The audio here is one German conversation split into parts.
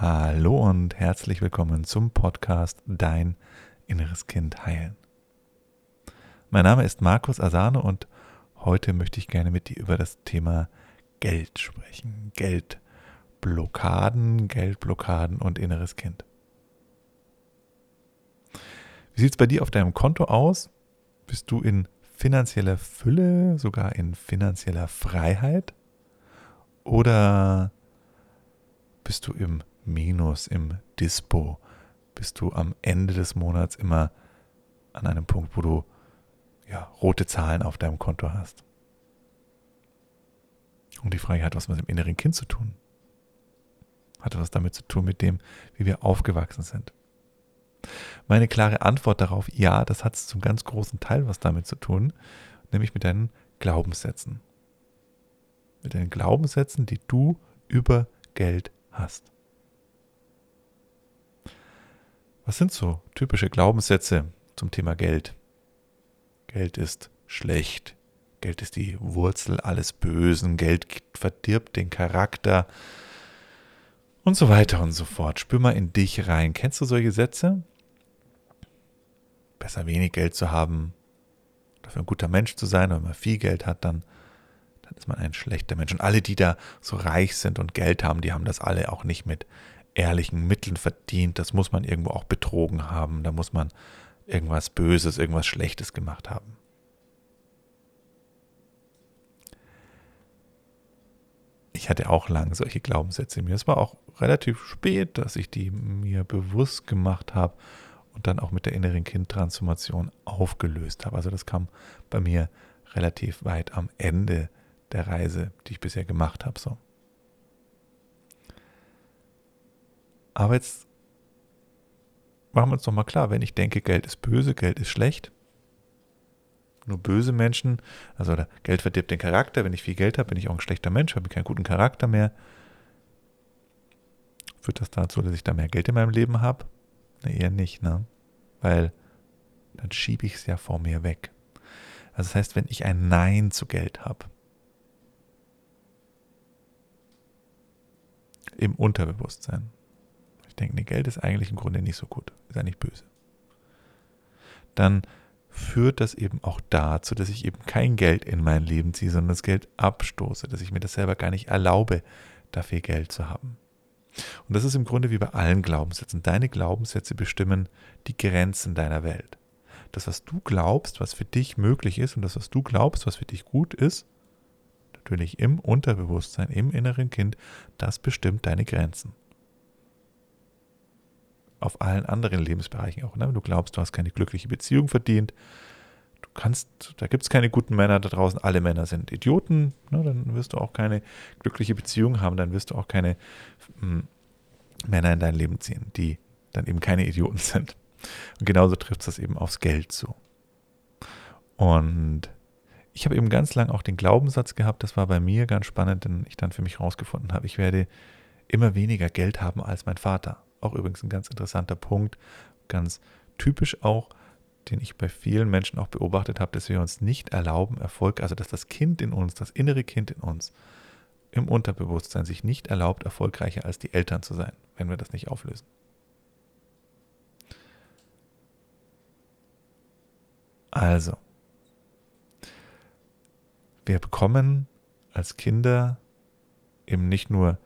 Hallo und herzlich willkommen zum Podcast Dein inneres Kind heilen. Mein Name ist Markus Asane und heute möchte ich gerne mit dir über das Thema Geld sprechen. Geldblockaden, Geldblockaden und inneres Kind. Wie sieht es bei dir auf deinem Konto aus? Bist du in finanzieller Fülle, sogar in finanzieller Freiheit? Oder bist du im Minus, im Dispo? Bist du am Ende des Monats immer an einem Punkt, wo du ja, rote Zahlen auf deinem Konto hast? Und die Frage hat was mit dem inneren Kind zu tun. Hat was damit zu tun mit dem, wie wir aufgewachsen sind. Meine klare Antwort darauf, ja, das hat zum ganz großen Teil was damit zu tun, nämlich mit deinen Glaubenssätzen. Mit deinen Glaubenssätzen, die du über Geld hast. Was sind so typische Glaubenssätze zum Thema Geld? Geld ist schlecht. Geld ist die Wurzel alles Bösen. Geld verdirbt den Charakter. Und so weiter und so fort. Spür mal in dich rein. Kennst du solche Sätze? Besser wenig Geld zu haben, dafür ein guter Mensch zu sein. Wenn man viel Geld hat, dann, dann ist man ein schlechter Mensch. Und alle, die da so reich sind und Geld haben, die haben das alle auch nicht mit ehrlichen Mitteln verdient. Das muss man irgendwo auch betrogen haben. Da muss man irgendwas Böses, irgendwas Schlechtes gemacht haben. Ich hatte auch lange solche Glaubenssätze in mir. Es war auch relativ spät, dass ich die mir bewusst gemacht habe und dann auch mit der inneren Kindtransformation aufgelöst habe. Also das kam bei mir relativ weit am Ende der Reise, die ich bisher gemacht habe. So. Aber jetzt machen wir uns doch mal klar, wenn ich denke, Geld ist böse, Geld ist schlecht, nur böse Menschen, also Geld verdirbt den Charakter, wenn ich viel Geld habe, bin ich auch ein schlechter Mensch, habe ich keinen guten Charakter mehr. Führt das dazu, dass ich da mehr Geld in meinem Leben habe? Ne, eher nicht, ne? Weil dann schiebe ich es ja vor mir weg. Also das heißt, wenn ich ein Nein zu Geld habe, im Unterbewusstsein, denken, nee, Geld ist eigentlich im Grunde nicht so gut, ist eigentlich böse. Dann führt das eben auch dazu, dass ich eben kein Geld in mein Leben ziehe, sondern das Geld abstoße, dass ich mir das selber gar nicht erlaube, dafür Geld zu haben. Und das ist im Grunde wie bei allen Glaubenssätzen. Deine Glaubenssätze bestimmen die Grenzen deiner Welt. Das, was du glaubst, was für dich möglich ist und das, was du glaubst, was für dich gut ist, natürlich im Unterbewusstsein, im inneren Kind, das bestimmt deine Grenzen auf allen anderen Lebensbereichen auch. Ne? Wenn du glaubst, du hast keine glückliche Beziehung verdient, du kannst, da gibt es keine guten Männer da draußen, alle Männer sind Idioten, ne? dann wirst du auch keine glückliche Beziehung haben, dann wirst du auch keine hm, Männer in dein Leben ziehen, die dann eben keine Idioten sind. Und genauso trifft es das eben aufs Geld zu. Und ich habe eben ganz lang auch den Glaubenssatz gehabt, das war bei mir ganz spannend, denn ich dann für mich herausgefunden habe, ich werde immer weniger Geld haben als mein Vater. Auch übrigens ein ganz interessanter Punkt, ganz typisch auch, den ich bei vielen Menschen auch beobachtet habe, dass wir uns nicht erlauben, Erfolg, also dass das Kind in uns, das innere Kind in uns, im Unterbewusstsein sich nicht erlaubt, erfolgreicher als die Eltern zu sein, wenn wir das nicht auflösen. Also, wir bekommen als Kinder eben nicht nur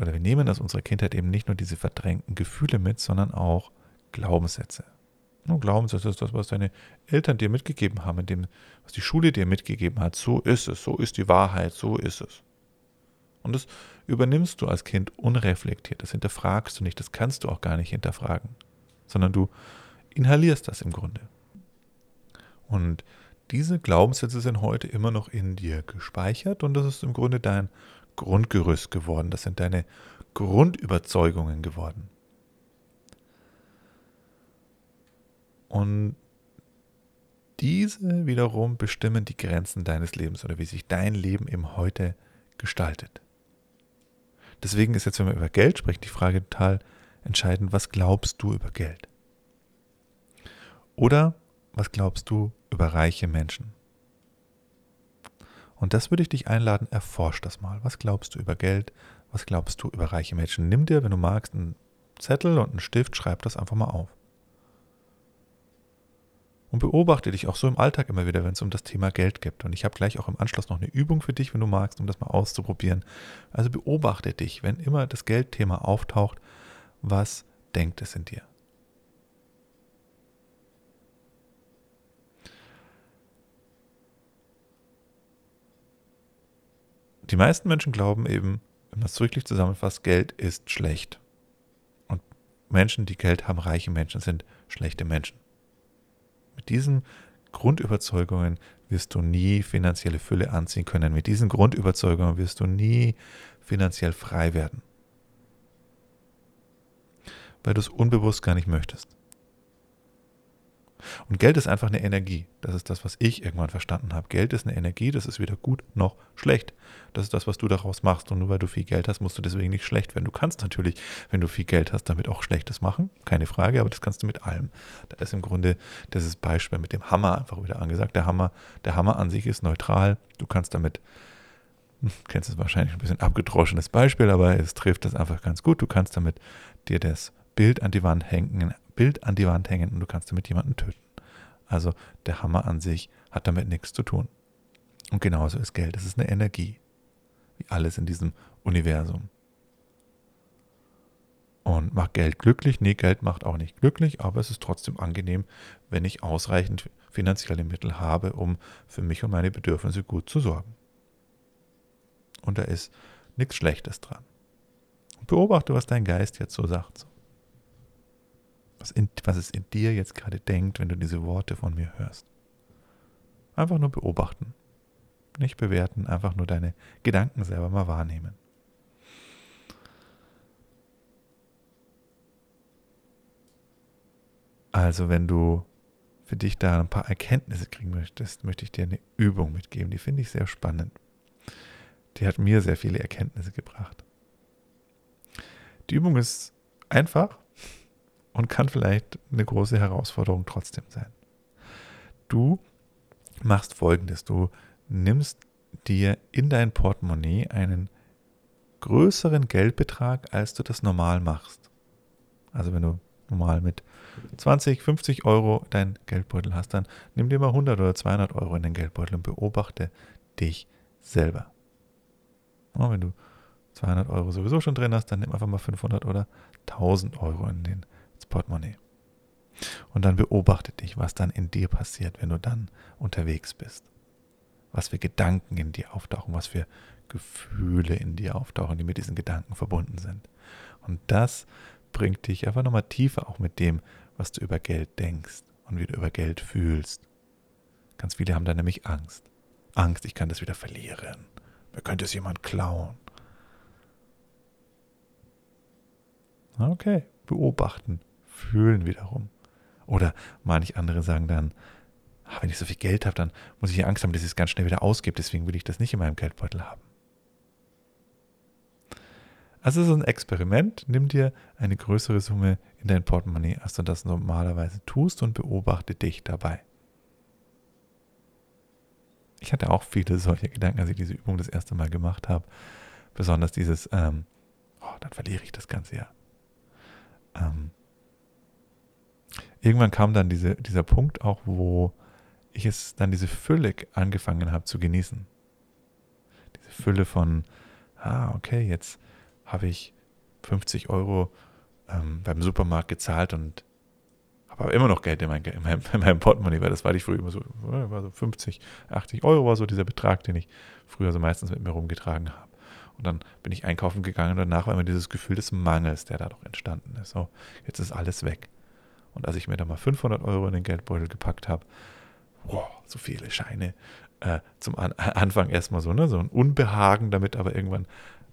oder wir nehmen aus unserer Kindheit eben nicht nur diese verdrängten Gefühle mit, sondern auch Glaubenssätze. Und Glaubenssätze ist das, was deine Eltern dir mitgegeben haben, dem, was die Schule dir mitgegeben hat. So ist es, so ist die Wahrheit, so ist es. Und das übernimmst du als Kind unreflektiert, das hinterfragst du nicht, das kannst du auch gar nicht hinterfragen, sondern du inhalierst das im Grunde. Und diese Glaubenssätze sind heute immer noch in dir gespeichert und das ist im Grunde dein Grundgerüst geworden, das sind deine Grundüberzeugungen geworden. Und diese wiederum bestimmen die Grenzen deines Lebens oder wie sich dein Leben im Heute gestaltet. Deswegen ist jetzt, wenn wir über Geld sprechen, die Frage total entscheidend, was glaubst du über Geld? Oder was glaubst du über reiche Menschen? Und das würde ich dich einladen, erforsch das mal. Was glaubst du über Geld? Was glaubst du über reiche Menschen? Nimm dir, wenn du magst, einen Zettel und einen Stift, schreib das einfach mal auf. Und beobachte dich auch so im Alltag immer wieder, wenn es um das Thema Geld geht. Und ich habe gleich auch im Anschluss noch eine Übung für dich, wenn du magst, um das mal auszuprobieren. Also beobachte dich, wenn immer das Geldthema auftaucht, was denkt es in dir? Die meisten Menschen glauben eben, wenn man es wirklich zusammenfasst, Geld ist schlecht. Und Menschen, die Geld haben, reiche Menschen, sind schlechte Menschen. Mit diesen Grundüberzeugungen wirst du nie finanzielle Fülle anziehen können. Mit diesen Grundüberzeugungen wirst du nie finanziell frei werden. Weil du es unbewusst gar nicht möchtest. Und Geld ist einfach eine Energie. Das ist das, was ich irgendwann verstanden habe. Geld ist eine Energie, das ist weder gut noch schlecht. Das ist das, was du daraus machst. Und nur weil du viel Geld hast, musst du deswegen nicht schlecht werden. Du kannst natürlich, wenn du viel Geld hast, damit auch Schlechtes machen. Keine Frage, aber das kannst du mit allem. Da ist im Grunde dieses Beispiel mit dem Hammer einfach wieder angesagt. Der Hammer, der Hammer an sich ist neutral. Du kannst damit hm, kennst es wahrscheinlich ein bisschen abgedroschenes Beispiel, aber es trifft das einfach ganz gut. Du kannst damit dir das Bild an die Wand hängen, Bild an die Wand hängen und du kannst damit jemanden töten. Also der Hammer an sich hat damit nichts zu tun. Und genauso ist Geld. Es ist eine Energie. Wie alles in diesem Universum. Und macht Geld glücklich? Nee, Geld macht auch nicht glücklich, aber es ist trotzdem angenehm, wenn ich ausreichend finanzielle Mittel habe, um für mich und meine Bedürfnisse gut zu sorgen. Und da ist nichts Schlechtes dran. beobachte, was dein Geist jetzt so sagt was, in, was es in dir jetzt gerade denkt, wenn du diese Worte von mir hörst. Einfach nur beobachten. Nicht bewerten, einfach nur deine Gedanken selber mal wahrnehmen. Also, wenn du für dich da ein paar Erkenntnisse kriegen möchtest, möchte ich dir eine Übung mitgeben. Die finde ich sehr spannend. Die hat mir sehr viele Erkenntnisse gebracht. Die Übung ist einfach, und kann vielleicht eine große Herausforderung trotzdem sein. Du machst folgendes: Du nimmst dir in dein Portemonnaie einen größeren Geldbetrag, als du das normal machst. Also wenn du normal mit 20, 50 Euro dein Geldbeutel hast, dann nimm dir mal 100 oder 200 Euro in den Geldbeutel und beobachte dich selber. Und wenn du 200 Euro sowieso schon drin hast, dann nimm einfach mal 500 oder 1000 Euro in den Portemonnaie. Und dann beobachte dich, was dann in dir passiert, wenn du dann unterwegs bist. Was für Gedanken in dir auftauchen, was für Gefühle in dir auftauchen, die mit diesen Gedanken verbunden sind. Und das bringt dich einfach nochmal tiefer auch mit dem, was du über Geld denkst und wie du über Geld fühlst. Ganz viele haben da nämlich Angst. Angst, ich kann das wieder verlieren. Mir könnte es jemand klauen. Okay, beobachten, fühlen wiederum. Oder manch andere sagen dann, ah, wenn ich so viel Geld habe, dann muss ich ja Angst haben, dass ich es ganz schnell wieder ausgebe, deswegen will ich das nicht in meinem Geldbeutel haben. Also es ist ein Experiment. Nimm dir eine größere Summe in dein Portemonnaie, als du das normalerweise tust und beobachte dich dabei. Ich hatte auch viele solche Gedanken, als ich diese Übung das erste Mal gemacht habe. Besonders dieses, ähm, oh, dann verliere ich das Ganze ja. Ähm, irgendwann kam dann diese, dieser Punkt auch, wo ich es dann diese Fülle angefangen habe zu genießen. Diese Fülle von, ah, okay, jetzt habe ich 50 Euro ähm, beim Supermarkt gezahlt und habe aber immer noch Geld in, mein, in, meinem, in meinem Portemonnaie, weil das war ich früher immer so, war so 50, 80 Euro war so dieser Betrag, den ich früher so meistens mit mir rumgetragen habe. Und dann bin ich einkaufen gegangen und danach war immer dieses Gefühl des Mangels, der da doch entstanden ist. So, jetzt ist alles weg. Und als ich mir da mal 500 Euro in den Geldbeutel gepackt habe, wow, so viele Scheine, äh, zum An Anfang erstmal so, ne, so ein Unbehagen damit, aber irgendwann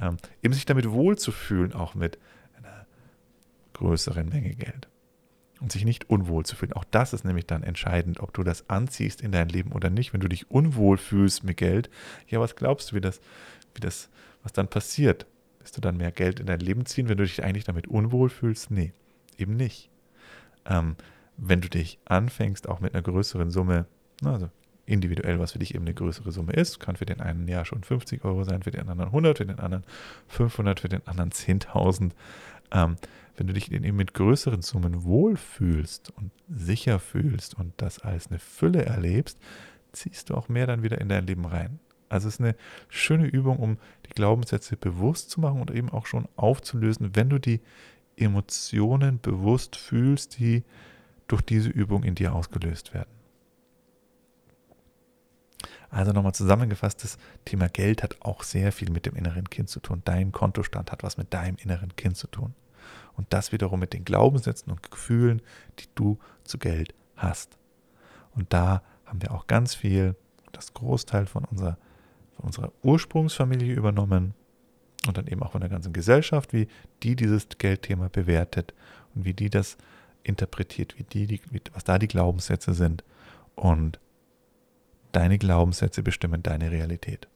ähm, eben sich damit wohlzufühlen, auch mit einer größeren Menge Geld. Und sich nicht unwohl zu fühlen. Auch das ist nämlich dann entscheidend, ob du das anziehst in dein Leben oder nicht. Wenn du dich unwohl fühlst mit Geld, ja, was glaubst du, wie das, wie das, was dann passiert? Wirst du dann mehr Geld in dein Leben ziehen, wenn du dich eigentlich damit unwohl fühlst? Nee, eben nicht ähm, wenn du dich anfängst, auch mit einer größeren Summe, also individuell, was für dich eben eine größere Summe ist. Kann für den einen ja schon 50 Euro sein, für den anderen 100, für den anderen 500, für den anderen 10.000. Ähm, wenn du dich eben mit größeren Summen wohlfühlst und sicher fühlst und das als eine Fülle erlebst, ziehst du auch mehr dann wieder in dein Leben rein. Also es ist eine schöne Übung, um die Glaubenssätze bewusst zu machen und eben auch schon aufzulösen, wenn du die Emotionen bewusst fühlst, die durch diese Übung in dir ausgelöst werden. Also nochmal zusammengefasst, das Thema Geld hat auch sehr viel mit dem inneren Kind zu tun. Dein Kontostand hat was mit deinem inneren Kind zu tun. Und das wiederum mit den Glaubenssätzen und Gefühlen, die du zu Geld hast. Und da haben wir auch ganz viel, das Großteil von unserer, von unserer Ursprungsfamilie übernommen und dann eben auch von der ganzen Gesellschaft, wie die dieses Geldthema bewertet und wie die das interpretiert, wie die, die was da die Glaubenssätze sind. Und deine Glaubenssätze bestimmen deine Realität.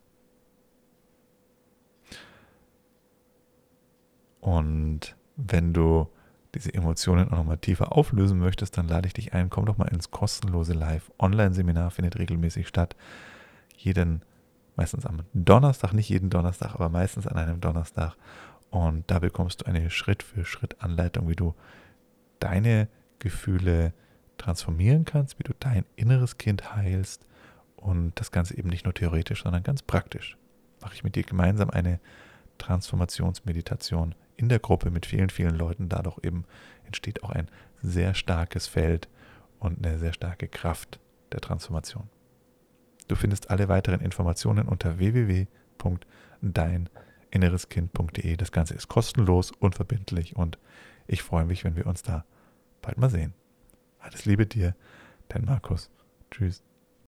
Und wenn du diese Emotionen auch nochmal tiefer auflösen möchtest, dann lade ich dich ein, komm doch mal ins kostenlose Live-Online-Seminar, findet regelmäßig statt. Jeden, meistens am Donnerstag, nicht jeden Donnerstag, aber meistens an einem Donnerstag. Und da bekommst du eine Schritt-für-Schritt-Anleitung, wie du deine Gefühle transformieren kannst, wie du dein inneres Kind heilst und das Ganze eben nicht nur theoretisch, sondern ganz praktisch. Mache ich mit dir gemeinsam eine Transformationsmeditation in der Gruppe mit vielen, vielen Leuten. Dadurch eben entsteht auch ein sehr starkes Feld und eine sehr starke Kraft der Transformation. Du findest alle weiteren Informationen unter www.deininnereskind.de. Das Ganze ist kostenlos, unverbindlich und ich freue mich, wenn wir uns da bald mal sehen. Alles Liebe dir, dein Markus. Tschüss.